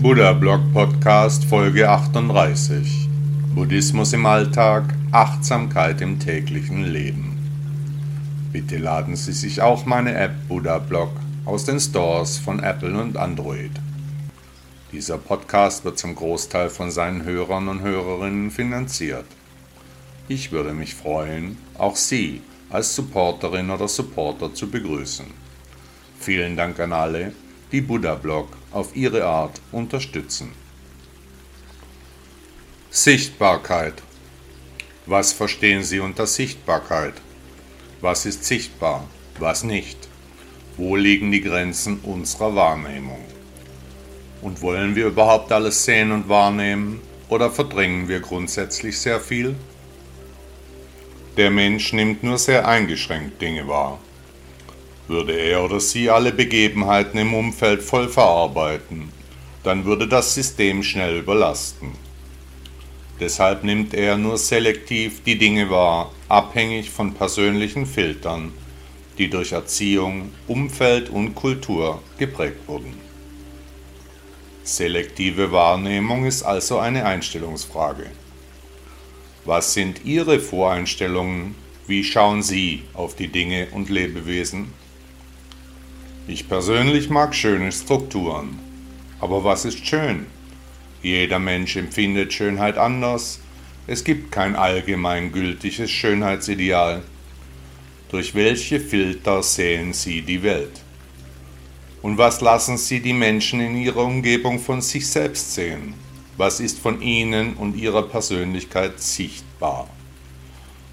Buddha Blog Podcast Folge 38 Buddhismus im Alltag, Achtsamkeit im täglichen Leben. Bitte laden Sie sich auch meine App Buddha Blog aus den Stores von Apple und Android. Dieser Podcast wird zum Großteil von seinen Hörern und Hörerinnen finanziert. Ich würde mich freuen, auch Sie als Supporterin oder Supporter zu begrüßen. Vielen Dank an alle, die Buddha Blog auf ihre Art unterstützen. Sichtbarkeit. Was verstehen Sie unter Sichtbarkeit? Was ist sichtbar, was nicht? Wo liegen die Grenzen unserer Wahrnehmung? Und wollen wir überhaupt alles sehen und wahrnehmen oder verdrängen wir grundsätzlich sehr viel? Der Mensch nimmt nur sehr eingeschränkt Dinge wahr. Würde er oder sie alle Begebenheiten im Umfeld voll verarbeiten, dann würde das System schnell überlasten. Deshalb nimmt er nur selektiv die Dinge wahr, abhängig von persönlichen Filtern, die durch Erziehung, Umfeld und Kultur geprägt wurden. Selektive Wahrnehmung ist also eine Einstellungsfrage. Was sind Ihre Voreinstellungen? Wie schauen Sie auf die Dinge und Lebewesen? Ich persönlich mag schöne Strukturen. Aber was ist schön? Jeder Mensch empfindet Schönheit anders. Es gibt kein allgemeingültiges Schönheitsideal. Durch welche Filter sehen Sie die Welt? Und was lassen Sie die Menschen in ihrer Umgebung von sich selbst sehen? Was ist von ihnen und ihrer Persönlichkeit sichtbar?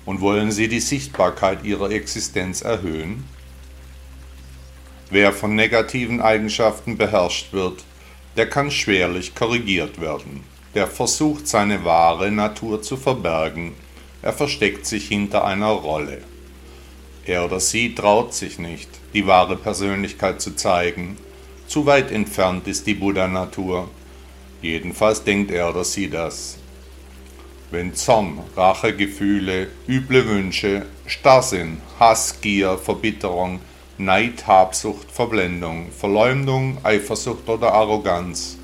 Und wollen Sie die Sichtbarkeit ihrer Existenz erhöhen? Wer von negativen Eigenschaften beherrscht wird, der kann schwerlich korrigiert werden. Der versucht seine wahre Natur zu verbergen, er versteckt sich hinter einer Rolle. Er oder sie traut sich nicht, die wahre Persönlichkeit zu zeigen, zu weit entfernt ist die Buddha-Natur. Jedenfalls denkt er oder sie das. Wenn Zorn, Rachegefühle, üble Wünsche, Starrsinn, Hass, Gier, Verbitterung, Neid, Habsucht, Verblendung, Verleumdung, Eifersucht oder Arroganz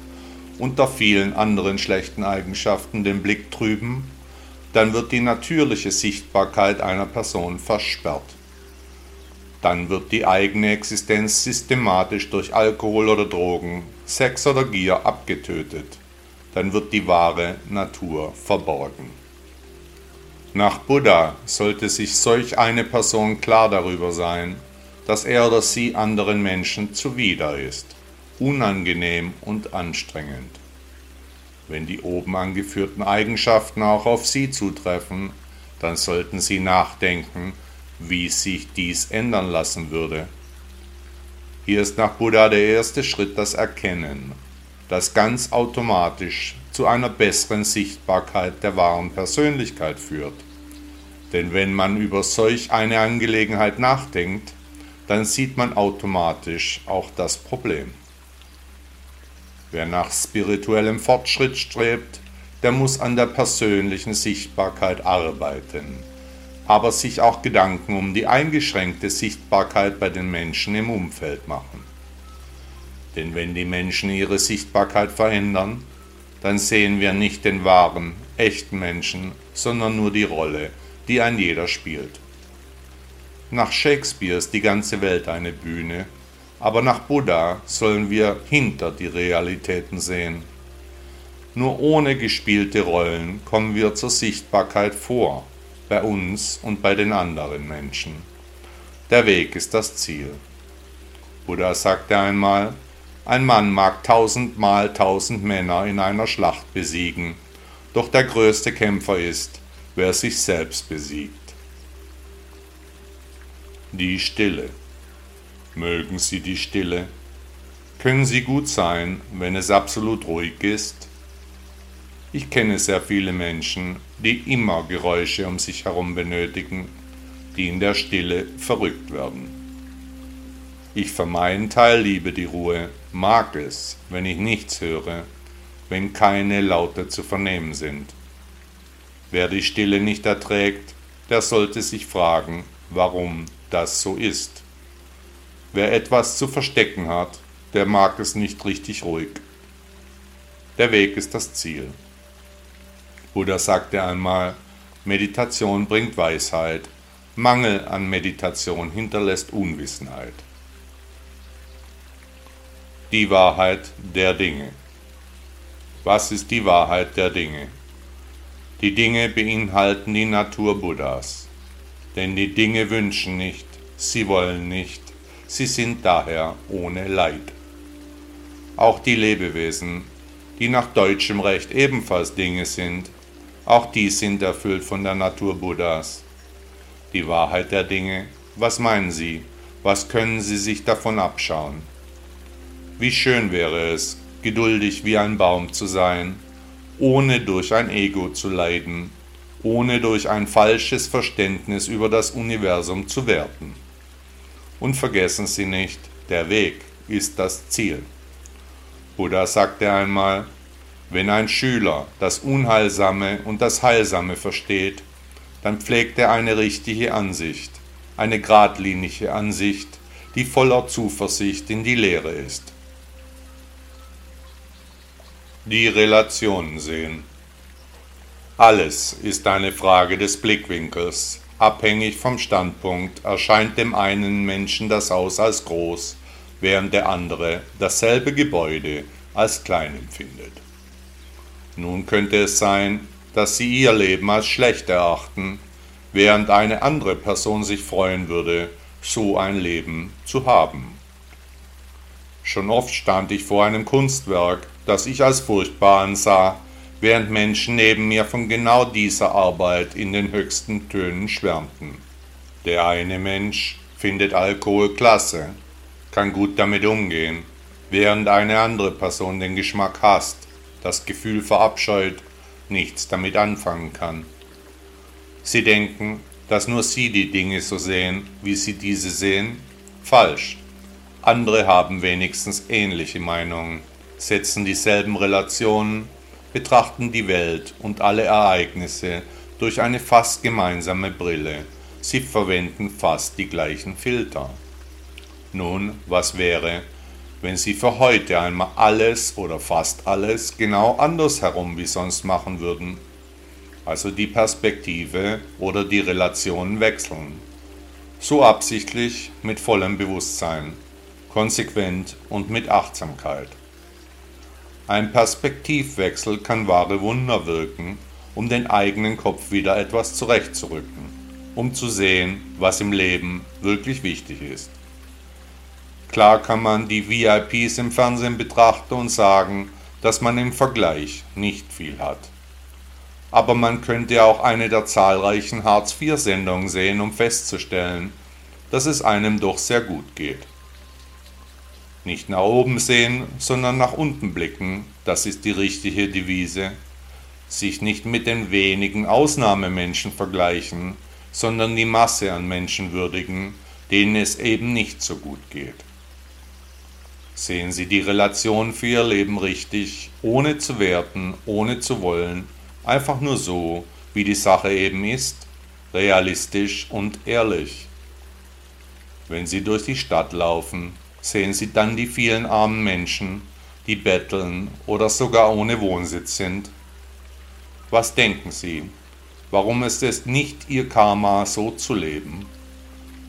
unter vielen anderen schlechten Eigenschaften den Blick trüben, dann wird die natürliche Sichtbarkeit einer Person versperrt. Dann wird die eigene Existenz systematisch durch Alkohol oder Drogen, Sex oder Gier abgetötet. Dann wird die wahre Natur verborgen. Nach Buddha sollte sich solch eine Person klar darüber sein, dass er oder sie anderen Menschen zuwider ist, unangenehm und anstrengend. Wenn die oben angeführten Eigenschaften auch auf Sie zutreffen, dann sollten Sie nachdenken, wie sich dies ändern lassen würde. Hier ist nach Buddha der erste Schritt das Erkennen, das ganz automatisch zu einer besseren Sichtbarkeit der wahren Persönlichkeit führt. Denn wenn man über solch eine Angelegenheit nachdenkt, dann sieht man automatisch auch das Problem. Wer nach spirituellem Fortschritt strebt, der muss an der persönlichen Sichtbarkeit arbeiten, aber sich auch Gedanken um die eingeschränkte Sichtbarkeit bei den Menschen im Umfeld machen. Denn wenn die Menschen ihre Sichtbarkeit verändern, dann sehen wir nicht den wahren, echten Menschen, sondern nur die Rolle, die ein jeder spielt. Nach Shakespeare ist die ganze Welt eine Bühne, aber nach Buddha sollen wir hinter die Realitäten sehen. Nur ohne gespielte Rollen kommen wir zur Sichtbarkeit vor, bei uns und bei den anderen Menschen. Der Weg ist das Ziel. Buddha sagte einmal, ein Mann mag tausendmal tausend Männer in einer Schlacht besiegen, doch der größte Kämpfer ist, wer sich selbst besiegt. Die Stille. Mögen Sie die Stille? Können Sie gut sein, wenn es absolut ruhig ist? Ich kenne sehr viele Menschen, die immer Geräusche um sich herum benötigen, die in der Stille verrückt werden. Ich für meinen Teil liebe die Ruhe, mag es, wenn ich nichts höre, wenn keine Laute zu vernehmen sind. Wer die Stille nicht erträgt, der sollte sich fragen, warum das so ist. Wer etwas zu verstecken hat, der mag es nicht richtig ruhig. Der Weg ist das Ziel. Buddha sagte einmal, Meditation bringt Weisheit, Mangel an Meditation hinterlässt Unwissenheit. Die Wahrheit der Dinge. Was ist die Wahrheit der Dinge? Die Dinge beinhalten die Natur Buddhas. Denn die Dinge wünschen nicht, sie wollen nicht, sie sind daher ohne Leid. Auch die Lebewesen, die nach deutschem Recht ebenfalls Dinge sind, auch die sind erfüllt von der Natur Buddhas. Die Wahrheit der Dinge, was meinen Sie? Was können Sie sich davon abschauen? Wie schön wäre es, geduldig wie ein Baum zu sein, ohne durch ein Ego zu leiden, ohne durch ein falsches Verständnis über das Universum zu werten. Und vergessen Sie nicht, der Weg ist das Ziel. Buddha sagte einmal, wenn ein Schüler das Unheilsame und das Heilsame versteht, dann pflegt er eine richtige Ansicht, eine geradlinige Ansicht, die voller Zuversicht in die Lehre ist. Die Relationen sehen. Alles ist eine Frage des Blickwinkels. Abhängig vom Standpunkt erscheint dem einen Menschen das Haus als groß, während der andere dasselbe Gebäude als klein empfindet. Nun könnte es sein, dass sie ihr Leben als schlecht erachten, während eine andere Person sich freuen würde, so ein Leben zu haben. Schon oft stand ich vor einem Kunstwerk, das ich als furchtbar ansah, während Menschen neben mir von genau dieser Arbeit in den höchsten Tönen schwärmten. Der eine Mensch findet Alkohol klasse, kann gut damit umgehen, während eine andere Person den Geschmack hasst das Gefühl verabscheut, nichts damit anfangen kann. Sie denken, dass nur sie die Dinge so sehen, wie sie diese sehen? Falsch. Andere haben wenigstens ähnliche Meinungen, setzen dieselben Relationen, betrachten die Welt und alle Ereignisse durch eine fast gemeinsame Brille. Sie verwenden fast die gleichen Filter. Nun, was wäre, wenn Sie für heute einmal alles oder fast alles genau andersherum wie sonst machen würden. Also die Perspektive oder die Relationen wechseln. So absichtlich mit vollem Bewusstsein, konsequent und mit Achtsamkeit. Ein Perspektivwechsel kann wahre Wunder wirken, um den eigenen Kopf wieder etwas zurechtzurücken, um zu sehen, was im Leben wirklich wichtig ist. Klar kann man die VIPs im Fernsehen betrachten und sagen, dass man im Vergleich nicht viel hat. Aber man könnte auch eine der zahlreichen Hartz-IV-Sendungen sehen, um festzustellen, dass es einem doch sehr gut geht. Nicht nach oben sehen, sondern nach unten blicken, das ist die richtige Devise. Sich nicht mit den wenigen Ausnahmemenschen vergleichen, sondern die Masse an Menschen würdigen, denen es eben nicht so gut geht. Sehen Sie die Relation für Ihr Leben richtig, ohne zu werten, ohne zu wollen, einfach nur so, wie die Sache eben ist, realistisch und ehrlich. Wenn Sie durch die Stadt laufen, sehen Sie dann die vielen armen Menschen, die betteln oder sogar ohne Wohnsitz sind. Was denken Sie? Warum ist es nicht Ihr Karma, so zu leben?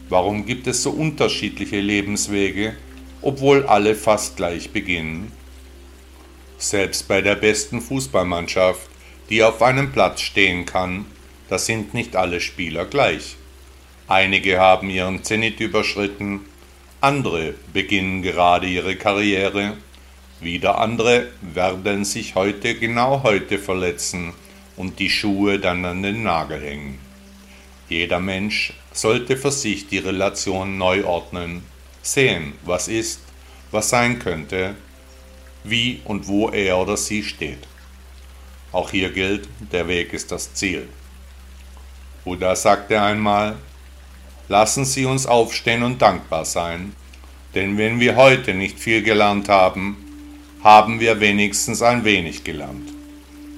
Warum gibt es so unterschiedliche Lebenswege obwohl alle fast gleich beginnen. Selbst bei der besten Fußballmannschaft, die auf einem Platz stehen kann, da sind nicht alle Spieler gleich. Einige haben ihren Zenit überschritten, andere beginnen gerade ihre Karriere, wieder andere werden sich heute genau heute verletzen und die Schuhe dann an den Nagel hängen. Jeder Mensch sollte für sich die Relation neu ordnen sehen, was ist, was sein könnte, wie und wo er oder sie steht. Auch hier gilt, der Weg ist das Ziel. Buddha sagte einmal, lassen Sie uns aufstehen und dankbar sein, denn wenn wir heute nicht viel gelernt haben, haben wir wenigstens ein wenig gelernt.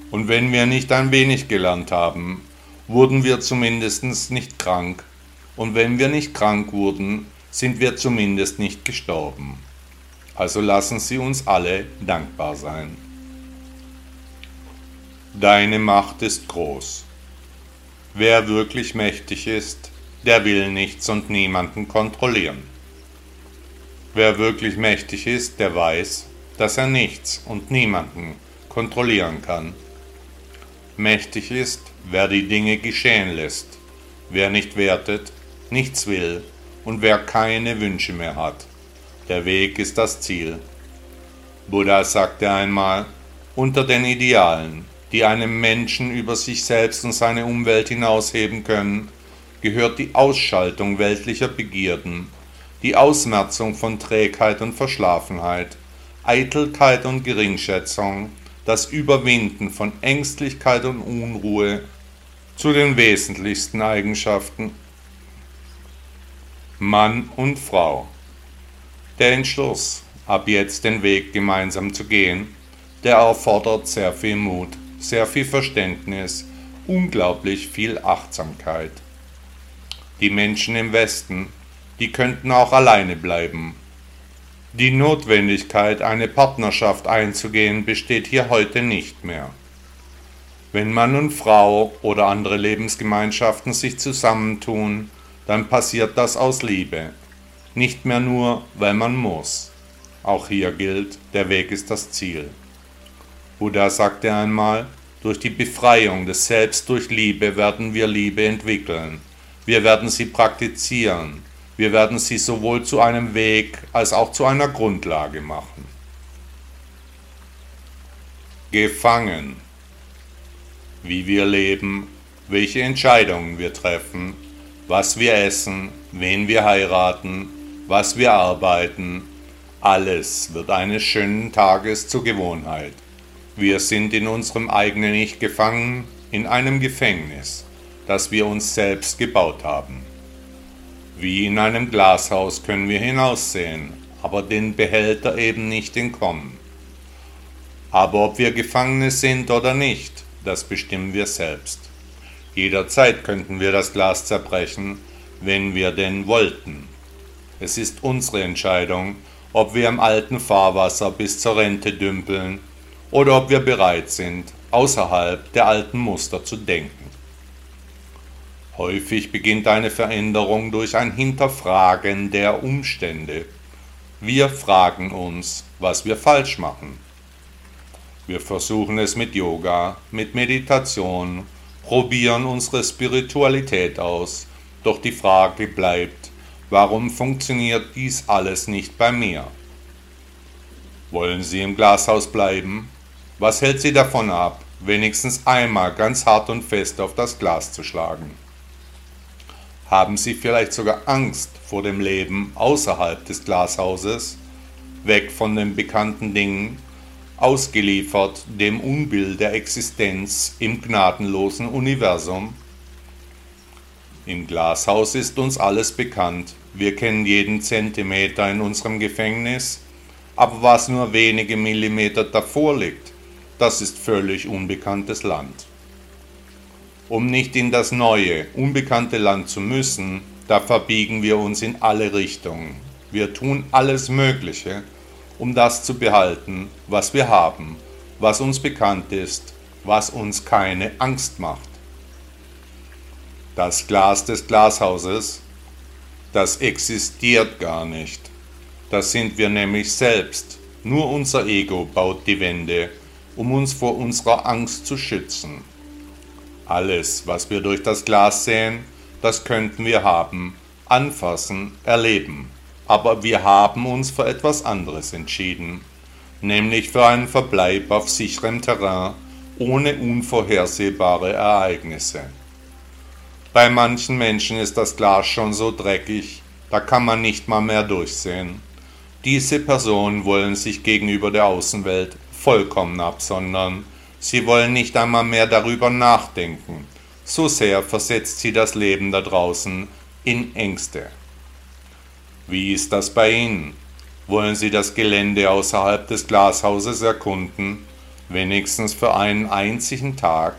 Und wenn wir nicht ein wenig gelernt haben, wurden wir zumindest nicht krank. Und wenn wir nicht krank wurden, sind wir zumindest nicht gestorben. Also lassen Sie uns alle dankbar sein. Deine Macht ist groß. Wer wirklich mächtig ist, der will nichts und niemanden kontrollieren. Wer wirklich mächtig ist, der weiß, dass er nichts und niemanden kontrollieren kann. Mächtig ist, wer die Dinge geschehen lässt, wer nicht wertet, nichts will und wer keine Wünsche mehr hat. Der Weg ist das Ziel. Buddha sagte einmal, unter den Idealen, die einem Menschen über sich selbst und seine Umwelt hinausheben können, gehört die Ausschaltung weltlicher Begierden, die Ausmerzung von Trägheit und Verschlafenheit, Eitelkeit und Geringschätzung, das Überwinden von Ängstlichkeit und Unruhe zu den wesentlichsten Eigenschaften Mann und Frau. Der Entschluss, ab jetzt den Weg gemeinsam zu gehen, der erfordert sehr viel Mut sehr viel Verständnis, unglaublich viel Achtsamkeit. Die Menschen im Westen, die könnten auch alleine bleiben. Die Notwendigkeit, eine Partnerschaft einzugehen, besteht hier heute nicht mehr. Wenn Mann und Frau oder andere Lebensgemeinschaften sich zusammentun, dann passiert das aus Liebe, nicht mehr nur, weil man muss. Auch hier gilt, der Weg ist das Ziel. Buddha sagte einmal, durch die Befreiung des Selbst durch Liebe werden wir Liebe entwickeln. Wir werden sie praktizieren. Wir werden sie sowohl zu einem Weg als auch zu einer Grundlage machen. Gefangen. Wie wir leben, welche Entscheidungen wir treffen, was wir essen, wen wir heiraten, was wir arbeiten, alles wird eines schönen Tages zur Gewohnheit. Wir sind in unserem eigenen Ich gefangen, in einem Gefängnis, das wir uns selbst gebaut haben. Wie in einem Glashaus können wir hinaussehen, aber den Behälter eben nicht entkommen. Aber ob wir Gefangene sind oder nicht, das bestimmen wir selbst. Jederzeit könnten wir das Glas zerbrechen, wenn wir denn wollten. Es ist unsere Entscheidung, ob wir im alten Fahrwasser bis zur Rente dümpeln oder ob wir bereit sind, außerhalb der alten Muster zu denken. Häufig beginnt eine Veränderung durch ein Hinterfragen der Umstände. Wir fragen uns, was wir falsch machen. Wir versuchen es mit Yoga, mit Meditation, probieren unsere Spiritualität aus, doch die Frage bleibt, warum funktioniert dies alles nicht bei mir? Wollen Sie im Glashaus bleiben? Was hält Sie davon ab, wenigstens einmal ganz hart und fest auf das Glas zu schlagen? Haben Sie vielleicht sogar Angst vor dem Leben außerhalb des Glashauses, weg von den bekannten Dingen, ausgeliefert dem Unbill der Existenz im gnadenlosen Universum? Im Glashaus ist uns alles bekannt, wir kennen jeden Zentimeter in unserem Gefängnis, aber was nur wenige Millimeter davor liegt, das ist völlig unbekanntes Land. Um nicht in das neue, unbekannte Land zu müssen, da verbiegen wir uns in alle Richtungen. Wir tun alles Mögliche, um das zu behalten, was wir haben, was uns bekannt ist, was uns keine Angst macht. Das Glas des Glashauses, das existiert gar nicht. Das sind wir nämlich selbst. Nur unser Ego baut die Wände um uns vor unserer Angst zu schützen. Alles, was wir durch das Glas sehen, das könnten wir haben, anfassen, erleben. Aber wir haben uns für etwas anderes entschieden, nämlich für einen Verbleib auf sicherem Terrain ohne unvorhersehbare Ereignisse. Bei manchen Menschen ist das Glas schon so dreckig, da kann man nicht mal mehr durchsehen. Diese Personen wollen sich gegenüber der Außenwelt vollkommen absondern. Sie wollen nicht einmal mehr darüber nachdenken. So sehr versetzt sie das Leben da draußen in Ängste. Wie ist das bei Ihnen? Wollen Sie das Gelände außerhalb des Glashauses erkunden, wenigstens für einen einzigen Tag?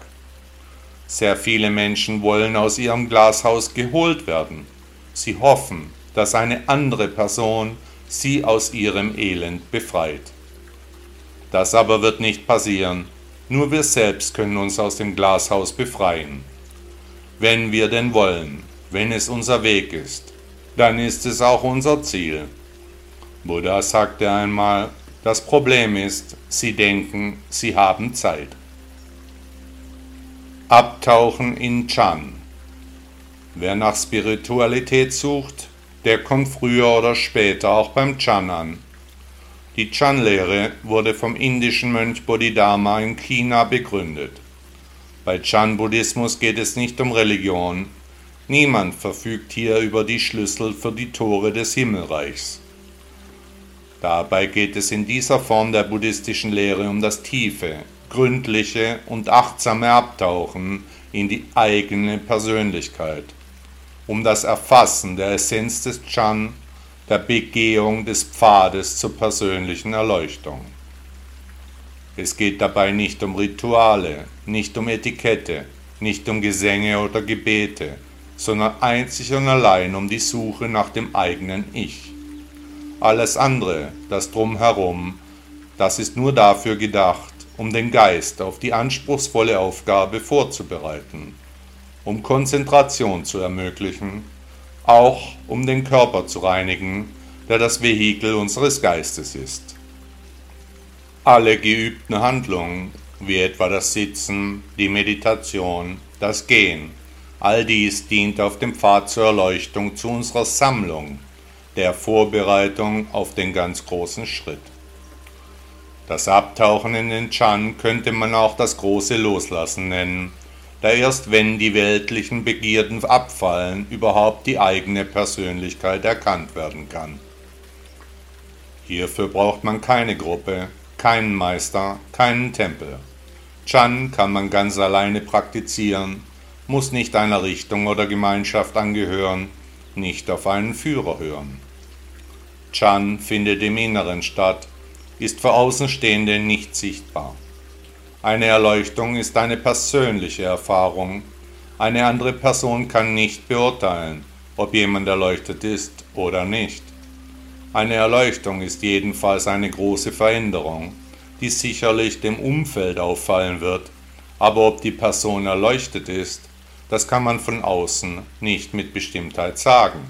Sehr viele Menschen wollen aus ihrem Glashaus geholt werden. Sie hoffen, dass eine andere Person sie aus ihrem Elend befreit. Das aber wird nicht passieren. Nur wir selbst können uns aus dem Glashaus befreien. Wenn wir denn wollen, wenn es unser Weg ist, dann ist es auch unser Ziel. Buddha sagte einmal, das Problem ist, sie denken, sie haben Zeit. Abtauchen in Chan. Wer nach Spiritualität sucht, der kommt früher oder später auch beim Chan an. Die Chan-Lehre wurde vom indischen Mönch Bodhidharma in China begründet. Bei Chan-Buddhismus geht es nicht um Religion. Niemand verfügt hier über die Schlüssel für die Tore des Himmelreichs. Dabei geht es in dieser Form der buddhistischen Lehre um das tiefe, gründliche und achtsame Abtauchen in die eigene Persönlichkeit, um das Erfassen der Essenz des Chan der Begehung des Pfades zur persönlichen Erleuchtung. Es geht dabei nicht um Rituale, nicht um Etikette, nicht um Gesänge oder Gebete, sondern einzig und allein um die Suche nach dem eigenen Ich. Alles andere, das drumherum, das ist nur dafür gedacht, um den Geist auf die anspruchsvolle Aufgabe vorzubereiten, um Konzentration zu ermöglichen auch um den Körper zu reinigen, der das Vehikel unseres Geistes ist. Alle geübten Handlungen, wie etwa das Sitzen, die Meditation, das Gehen, all dies dient auf dem Pfad zur Erleuchtung zu unserer Sammlung, der Vorbereitung auf den ganz großen Schritt. Das Abtauchen in den Chan könnte man auch das große Loslassen nennen, da erst wenn die weltlichen Begierden abfallen, überhaupt die eigene Persönlichkeit erkannt werden kann. Hierfür braucht man keine Gruppe, keinen Meister, keinen Tempel. Chan kann man ganz alleine praktizieren, muss nicht einer Richtung oder Gemeinschaft angehören, nicht auf einen Führer hören. Chan findet im Inneren statt, ist für Außenstehende nicht sichtbar. Eine Erleuchtung ist eine persönliche Erfahrung. Eine andere Person kann nicht beurteilen, ob jemand erleuchtet ist oder nicht. Eine Erleuchtung ist jedenfalls eine große Veränderung, die sicherlich dem Umfeld auffallen wird, aber ob die Person erleuchtet ist, das kann man von außen nicht mit Bestimmtheit sagen.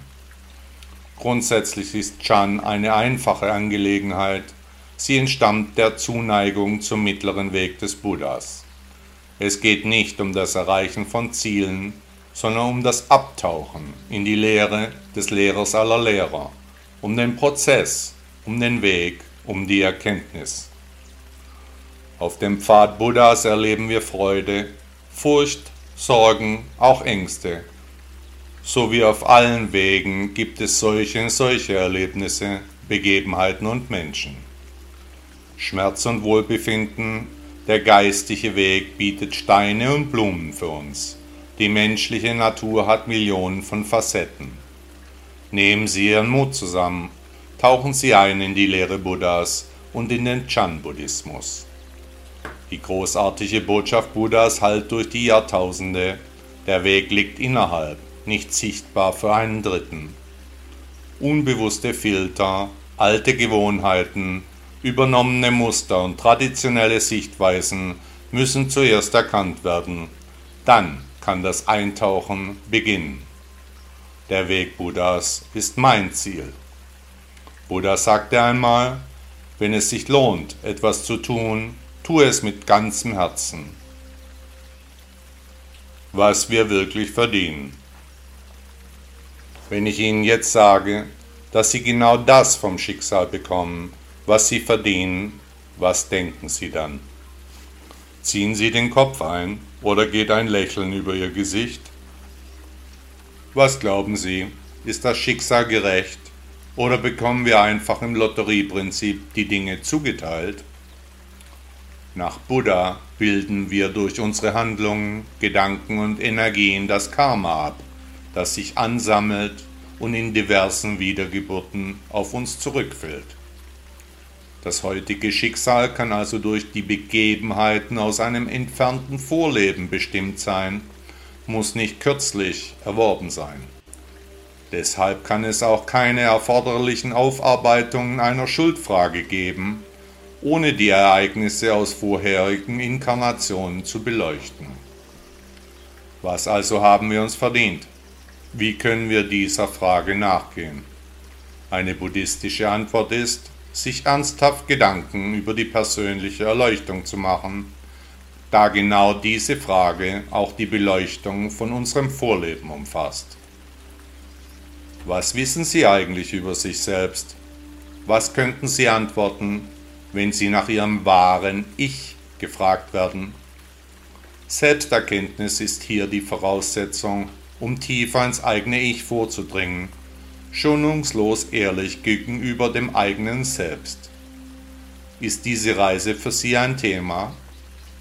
Grundsätzlich ist Chan eine einfache Angelegenheit, Sie entstammt der Zuneigung zum mittleren Weg des Buddhas. Es geht nicht um das Erreichen von Zielen, sondern um das Abtauchen in die Lehre des Lehrers aller Lehrer, um den Prozess, um den Weg, um die Erkenntnis. Auf dem Pfad Buddhas erleben wir Freude, Furcht, Sorgen, auch Ängste. So wie auf allen Wegen gibt es solche und solche Erlebnisse, Begebenheiten und Menschen. Schmerz und Wohlbefinden, der geistige Weg bietet Steine und Blumen für uns. Die menschliche Natur hat Millionen von Facetten. Nehmen Sie Ihren Mut zusammen, tauchen Sie ein in die Lehre Buddhas und in den Chan-Buddhismus. Die großartige Botschaft Buddhas hallt durch die Jahrtausende. Der Weg liegt innerhalb, nicht sichtbar für einen Dritten. Unbewusste Filter, alte Gewohnheiten, Übernommene Muster und traditionelle Sichtweisen müssen zuerst erkannt werden, dann kann das Eintauchen beginnen. Der Weg Buddhas ist mein Ziel. Buddha sagte einmal, wenn es sich lohnt, etwas zu tun, tue es mit ganzem Herzen. Was wir wirklich verdienen. Wenn ich Ihnen jetzt sage, dass Sie genau das vom Schicksal bekommen, was Sie verdienen, was denken Sie dann? Ziehen Sie den Kopf ein oder geht ein Lächeln über Ihr Gesicht? Was glauben Sie, ist das Schicksal gerecht oder bekommen wir einfach im Lotterieprinzip die Dinge zugeteilt? Nach Buddha bilden wir durch unsere Handlungen, Gedanken und Energien das Karma ab, das sich ansammelt und in diversen Wiedergeburten auf uns zurückfällt. Das heutige Schicksal kann also durch die Begebenheiten aus einem entfernten Vorleben bestimmt sein, muss nicht kürzlich erworben sein. Deshalb kann es auch keine erforderlichen Aufarbeitungen einer Schuldfrage geben ohne die Ereignisse aus vorherigen Inkarnationen zu beleuchten. Was also haben wir uns verdient? Wie können wir dieser Frage nachgehen? Eine buddhistische Antwort ist, sich ernsthaft Gedanken über die persönliche Erleuchtung zu machen, da genau diese Frage auch die Beleuchtung von unserem Vorleben umfasst. Was wissen Sie eigentlich über sich selbst? Was könnten Sie antworten, wenn Sie nach Ihrem wahren Ich gefragt werden? Selbsterkenntnis ist hier die Voraussetzung, um tiefer ins eigene Ich vorzudringen, schonungslos ehrlich gegenüber dem eigenen Selbst. Ist diese Reise für Sie ein Thema?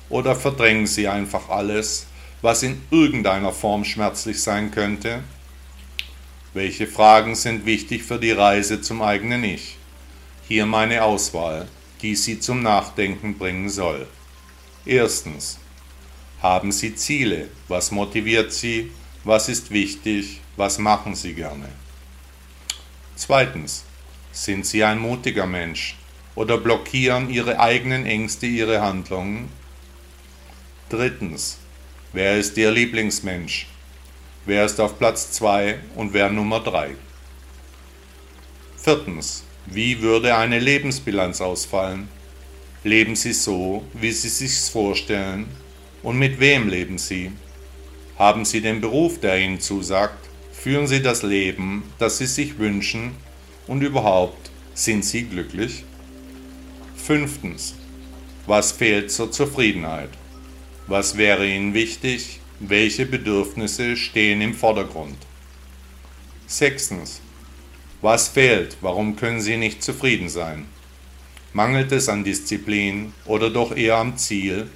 Oder verdrängen Sie einfach alles, was in irgendeiner Form schmerzlich sein könnte? Welche Fragen sind wichtig für die Reise zum eigenen Ich? Hier meine Auswahl, die Sie zum Nachdenken bringen soll. Erstens. Haben Sie Ziele? Was motiviert Sie? Was ist wichtig? Was machen Sie gerne? Zweitens. Sind Sie ein mutiger Mensch? Oder blockieren Ihre eigenen Ängste Ihre Handlungen? Drittens. Wer ist Ihr Lieblingsmensch? Wer ist auf Platz 2 und wer Nummer 3? Viertens. Wie würde eine Lebensbilanz ausfallen? Leben Sie so, wie Sie sich's vorstellen? Und mit wem leben Sie? Haben Sie den Beruf, der Ihnen zusagt? Führen Sie das Leben, das Sie sich wünschen? Und überhaupt, sind Sie glücklich? Fünftens. Was fehlt zur Zufriedenheit? Was wäre Ihnen wichtig? Welche Bedürfnisse stehen im Vordergrund? Sechstens. Was fehlt? Warum können Sie nicht zufrieden sein? Mangelt es an Disziplin oder doch eher am Ziel?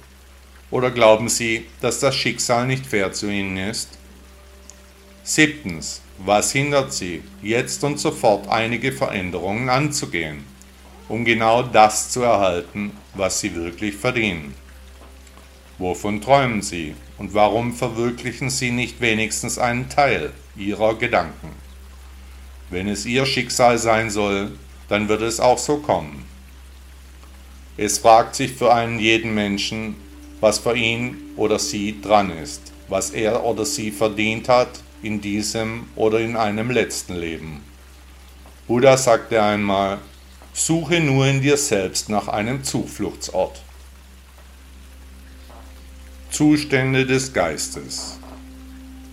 Oder glauben Sie, dass das Schicksal nicht fair zu Ihnen ist? Siebtens. Was hindert Sie, jetzt und sofort einige Veränderungen anzugehen, um genau das zu erhalten, was Sie wirklich verdienen? Wovon träumen Sie und warum verwirklichen Sie nicht wenigstens einen Teil Ihrer Gedanken? Wenn es Ihr Schicksal sein soll, dann wird es auch so kommen. Es fragt sich für einen jeden Menschen, was für ihn oder sie dran ist, was er oder sie verdient hat in diesem oder in einem letzten Leben. Buddha sagte einmal, suche nur in dir selbst nach einem Zufluchtsort. Zustände des Geistes.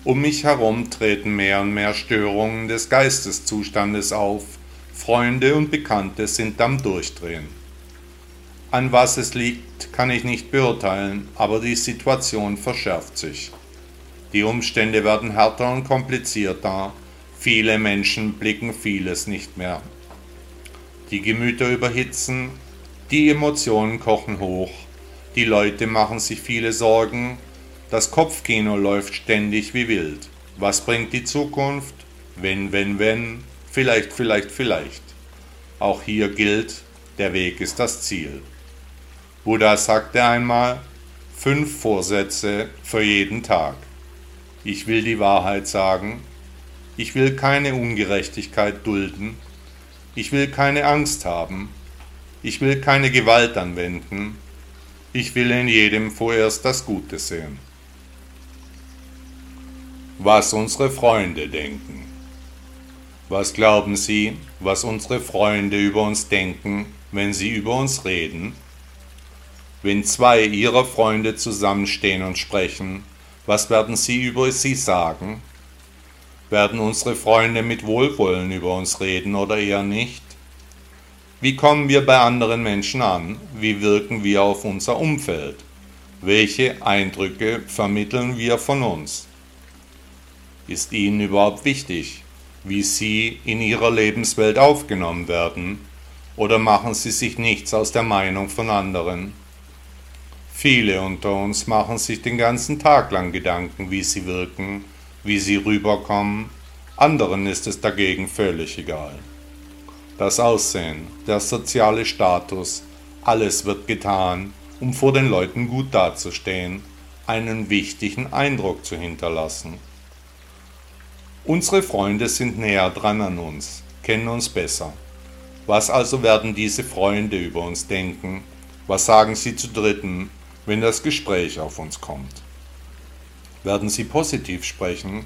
Um mich herum treten mehr und mehr Störungen des Geisteszustandes auf. Freunde und Bekannte sind am Durchdrehen. An was es liegt, kann ich nicht beurteilen, aber die Situation verschärft sich. Die Umstände werden härter und komplizierter. Viele Menschen blicken vieles nicht mehr. Die Gemüter überhitzen, die Emotionen kochen hoch, die Leute machen sich viele Sorgen, das Kopfkino läuft ständig wie wild. Was bringt die Zukunft? Wenn, wenn, wenn, vielleicht, vielleicht, vielleicht. Auch hier gilt, der Weg ist das Ziel. Buddha sagte einmal, fünf Vorsätze für jeden Tag. Ich will die Wahrheit sagen, ich will keine Ungerechtigkeit dulden, ich will keine Angst haben, ich will keine Gewalt anwenden, ich will in jedem vorerst das Gute sehen. Was unsere Freunde denken. Was glauben Sie, was unsere Freunde über uns denken, wenn sie über uns reden? Wenn zwei Ihrer Freunde zusammenstehen und sprechen, was werden Sie über sie sagen? Werden unsere Freunde mit Wohlwollen über uns reden oder eher nicht? Wie kommen wir bei anderen Menschen an? Wie wirken wir auf unser Umfeld? Welche Eindrücke vermitteln wir von uns? Ist Ihnen überhaupt wichtig, wie Sie in Ihrer Lebenswelt aufgenommen werden? Oder machen Sie sich nichts aus der Meinung von anderen? Viele unter uns machen sich den ganzen Tag lang Gedanken, wie sie wirken, wie sie rüberkommen, anderen ist es dagegen völlig egal. Das Aussehen, der soziale Status, alles wird getan, um vor den Leuten gut dazustehen, einen wichtigen Eindruck zu hinterlassen. Unsere Freunde sind näher dran an uns, kennen uns besser. Was also werden diese Freunde über uns denken? Was sagen sie zu Dritten, wenn das Gespräch auf uns kommt? Werden sie positiv sprechen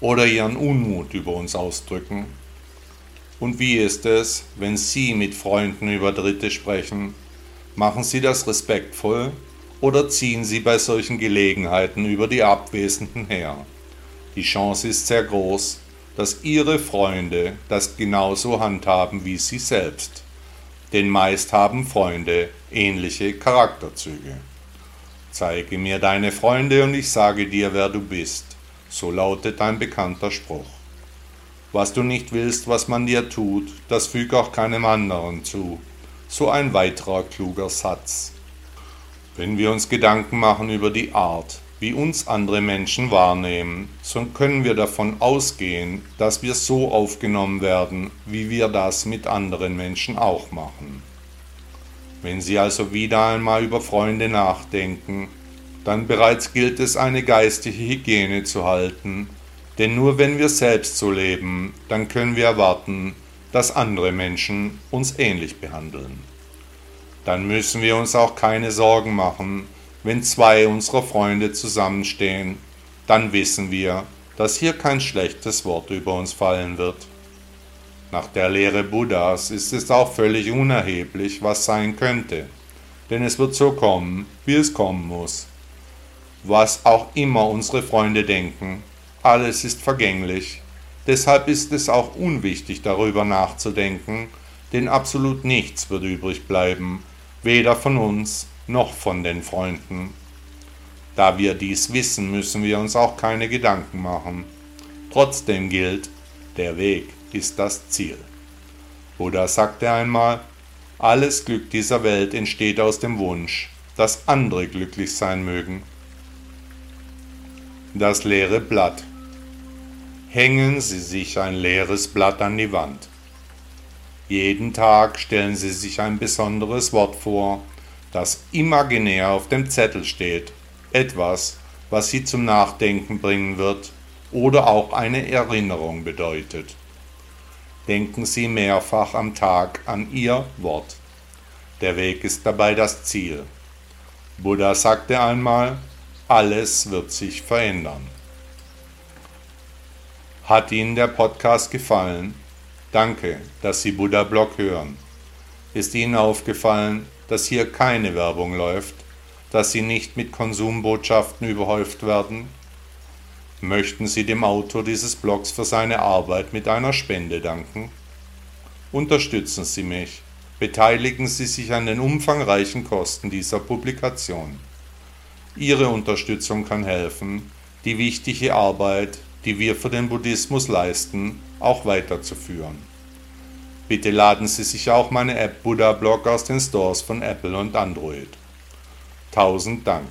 oder ihren Unmut über uns ausdrücken? Und wie ist es, wenn Sie mit Freunden über Dritte sprechen? Machen Sie das respektvoll oder ziehen Sie bei solchen Gelegenheiten über die Abwesenden her? Die Chance ist sehr groß, dass Ihre Freunde das genauso handhaben wie Sie selbst. Denn meist haben Freunde ähnliche Charakterzüge. Zeige mir deine Freunde und ich sage dir, wer du bist. So lautet ein bekannter Spruch. Was du nicht willst, was man dir tut, das füg auch keinem anderen zu. So ein weiterer kluger Satz. Wenn wir uns Gedanken machen über die Art, wie uns andere Menschen wahrnehmen, so können wir davon ausgehen, dass wir so aufgenommen werden, wie wir das mit anderen Menschen auch machen. Wenn Sie also wieder einmal über Freunde nachdenken, dann bereits gilt es eine geistige Hygiene zu halten, denn nur wenn wir selbst so leben, dann können wir erwarten, dass andere Menschen uns ähnlich behandeln. Dann müssen wir uns auch keine Sorgen machen, wenn zwei unserer Freunde zusammenstehen, dann wissen wir, dass hier kein schlechtes Wort über uns fallen wird. Nach der Lehre Buddhas ist es auch völlig unerheblich, was sein könnte, denn es wird so kommen, wie es kommen muss. Was auch immer unsere Freunde denken, alles ist vergänglich, deshalb ist es auch unwichtig darüber nachzudenken, denn absolut nichts wird übrig bleiben, weder von uns noch von den Freunden. Da wir dies wissen, müssen wir uns auch keine Gedanken machen. Trotzdem gilt, der Weg ist das Ziel. Buddha sagte einmal, alles Glück dieser Welt entsteht aus dem Wunsch, dass andere glücklich sein mögen. Das leere Blatt. Hängen Sie sich ein leeres Blatt an die Wand. Jeden Tag stellen Sie sich ein besonderes Wort vor, das imaginär auf dem Zettel steht, etwas, was Sie zum Nachdenken bringen wird oder auch eine Erinnerung bedeutet. Denken Sie mehrfach am Tag an Ihr Wort. Der Weg ist dabei das Ziel. Buddha sagte einmal, alles wird sich verändern. Hat Ihnen der Podcast gefallen? Danke, dass Sie Buddha Blog hören. Ist Ihnen aufgefallen, dass hier keine Werbung läuft, dass Sie nicht mit Konsumbotschaften überhäuft werden? Möchten Sie dem Autor dieses Blogs für seine Arbeit mit einer Spende danken? Unterstützen Sie mich, beteiligen Sie sich an den umfangreichen Kosten dieser Publikation. Ihre Unterstützung kann helfen, die wichtige Arbeit, die wir für den Buddhismus leisten, auch weiterzuführen. Bitte laden Sie sich auch meine App Buddha Blog aus den Stores von Apple und Android. Tausend Dank.